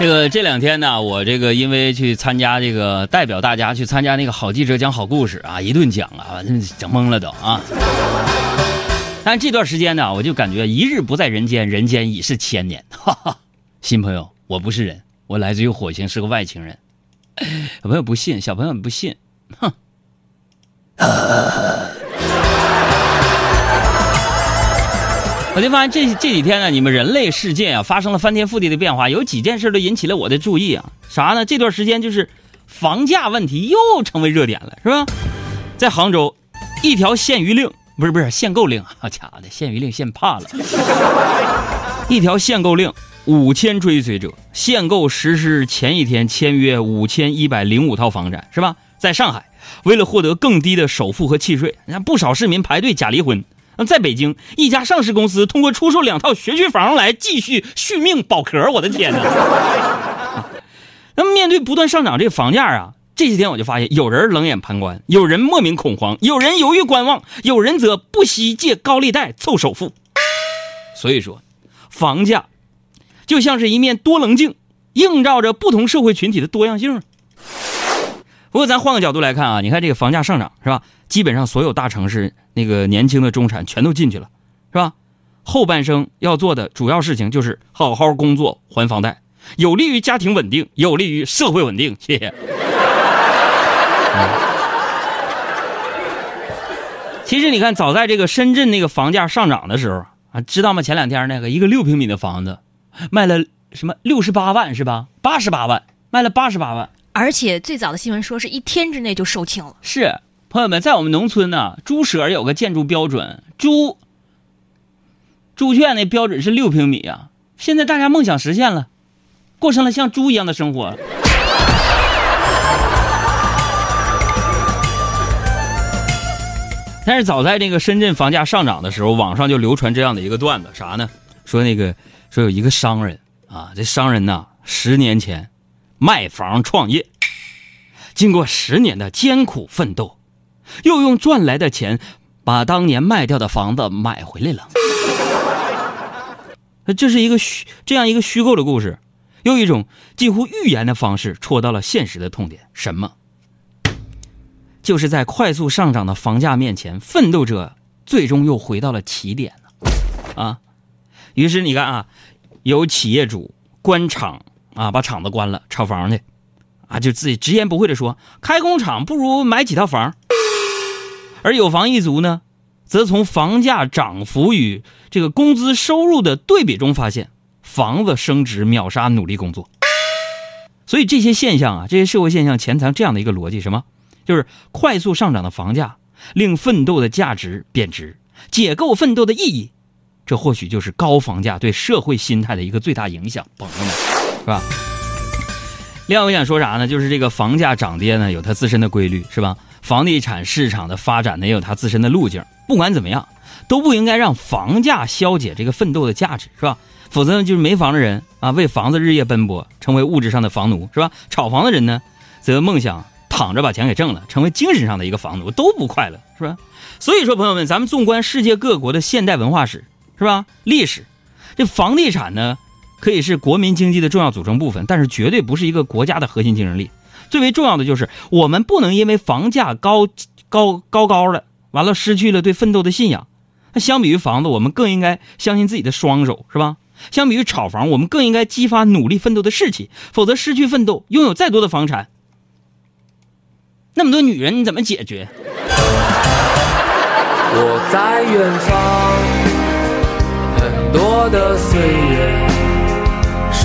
这个这两天呢，我这个因为去参加这个代表大家去参加那个好记者讲好故事啊，一顿讲啊，整懵了都啊。但这段时间呢，我就感觉一日不在人间，人间已是千年。哈哈，新朋友，我不是人，我来自于火星，是个外星人。小朋友不信，小朋友不信，哼。我就发现这这几天呢，你们人类世界啊发生了翻天覆地的变化，有几件事都引起了我的注意啊。啥呢？这段时间就是房价问题又成为热点了，是吧？在杭州，一条限娱令不是不是限购令，好家伙的，限娱令限怕了。一条限购令，五千追随者限购实施前一天签约五千一百零五套房产，是吧？在上海，为了获得更低的首付和契税，你看不少市民排队假离婚。在北京，一家上市公司通过出售两套学区房来继续续命保壳。我的天哪！那么面对不断上涨这个房价啊，这几天我就发现，有人冷眼旁观，有人莫名恐慌，有人犹豫观望，有人则不惜借高利贷凑首付。所以说，房价就像是一面多棱镜，映照着不同社会群体的多样性。不过咱换个角度来看啊，你看这个房价上涨是吧？基本上所有大城市那个年轻的中产全都进去了，是吧？后半生要做的主要事情就是好好工作还房贷，有利于家庭稳定，有利于社会稳定。谢谢。其实你看，早在这个深圳那个房价上涨的时候啊，知道吗？前两天那个一个六平米的房子卖了什么六十八万是吧？八十八万卖了八十八万，而且最早的新闻说是一天之内就售罄了。是。朋友们，在我们农村呢，猪舍有个建筑标准，猪猪圈那标准是六平米啊。现在大家梦想实现了，过上了像猪一样的生活。但是早在这个深圳房价上涨的时候，网上就流传这样的一个段子，啥呢？说那个说有一个商人啊，这商人呐，十年前卖房创业，经过十年的艰苦奋斗。又用赚来的钱，把当年卖掉的房子买回来了。这是一个虚这样一个虚构的故事，用一种近乎预言的方式戳到了现实的痛点。什么？就是在快速上涨的房价面前，奋斗者最终又回到了起点了。啊！于是你看啊，有企业主官场啊，把厂子关了，炒房去，啊，就自己直言不讳的说，开工厂不如买几套房。而有房一族呢，则从房价涨幅与这个工资收入的对比中发现，房子升值秒杀努力工作。所以这些现象啊，这些社会现象潜藏这样的一个逻辑：什么？就是快速上涨的房价令奋斗的价值贬值，解构奋斗的意义。这或许就是高房价对社会心态的一个最大影响，朋友们，是吧？另外，我想说啥呢？就是这个房价涨跌呢，有它自身的规律，是吧？房地产市场的发展呢，也有它自身的路径。不管怎么样，都不应该让房价消解这个奋斗的价值，是吧？否则呢就是没房的人啊，为房子日夜奔波，成为物质上的房奴，是吧？炒房的人呢，则梦想躺着把钱给挣了，成为精神上的一个房奴，都不快乐，是吧？所以说，朋友们，咱们纵观世界各国的现代文化史，是吧？历史，这房地产呢，可以是国民经济的重要组成部分，但是绝对不是一个国家的核心竞争力。最为重要的就是，我们不能因为房价高高高高的，完了失去了对奋斗的信仰。那相比于房子，我们更应该相信自己的双手，是吧？相比于炒房，我们更应该激发努力奋斗的士气。否则，失去奋斗，拥有再多的房产，那么多女人，你怎么解决？我在远方，很多的岁月，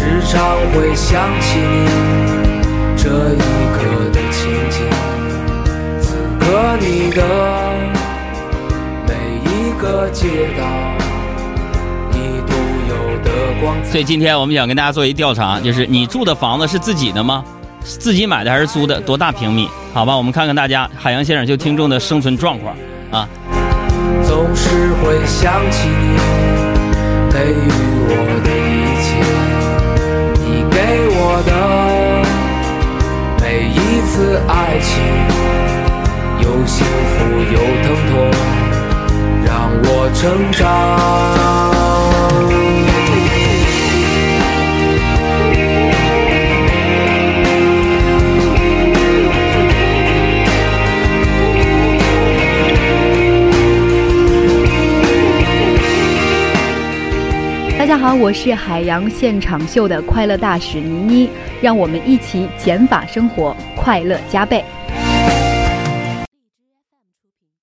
时常会想起你。这一刻的情景，此刻你的每一个街道，你独有的光彩。所以今天我们想跟大家做一调查，就是你住的房子是自己的吗？自己买的还是租的？多大平米？好吧，我们看看大家海洋先生就听众的生存状况啊。总是会想起你给予成长大家好我是海洋现场秀的快乐大使倪妮让我们一起减法生活快乐加倍。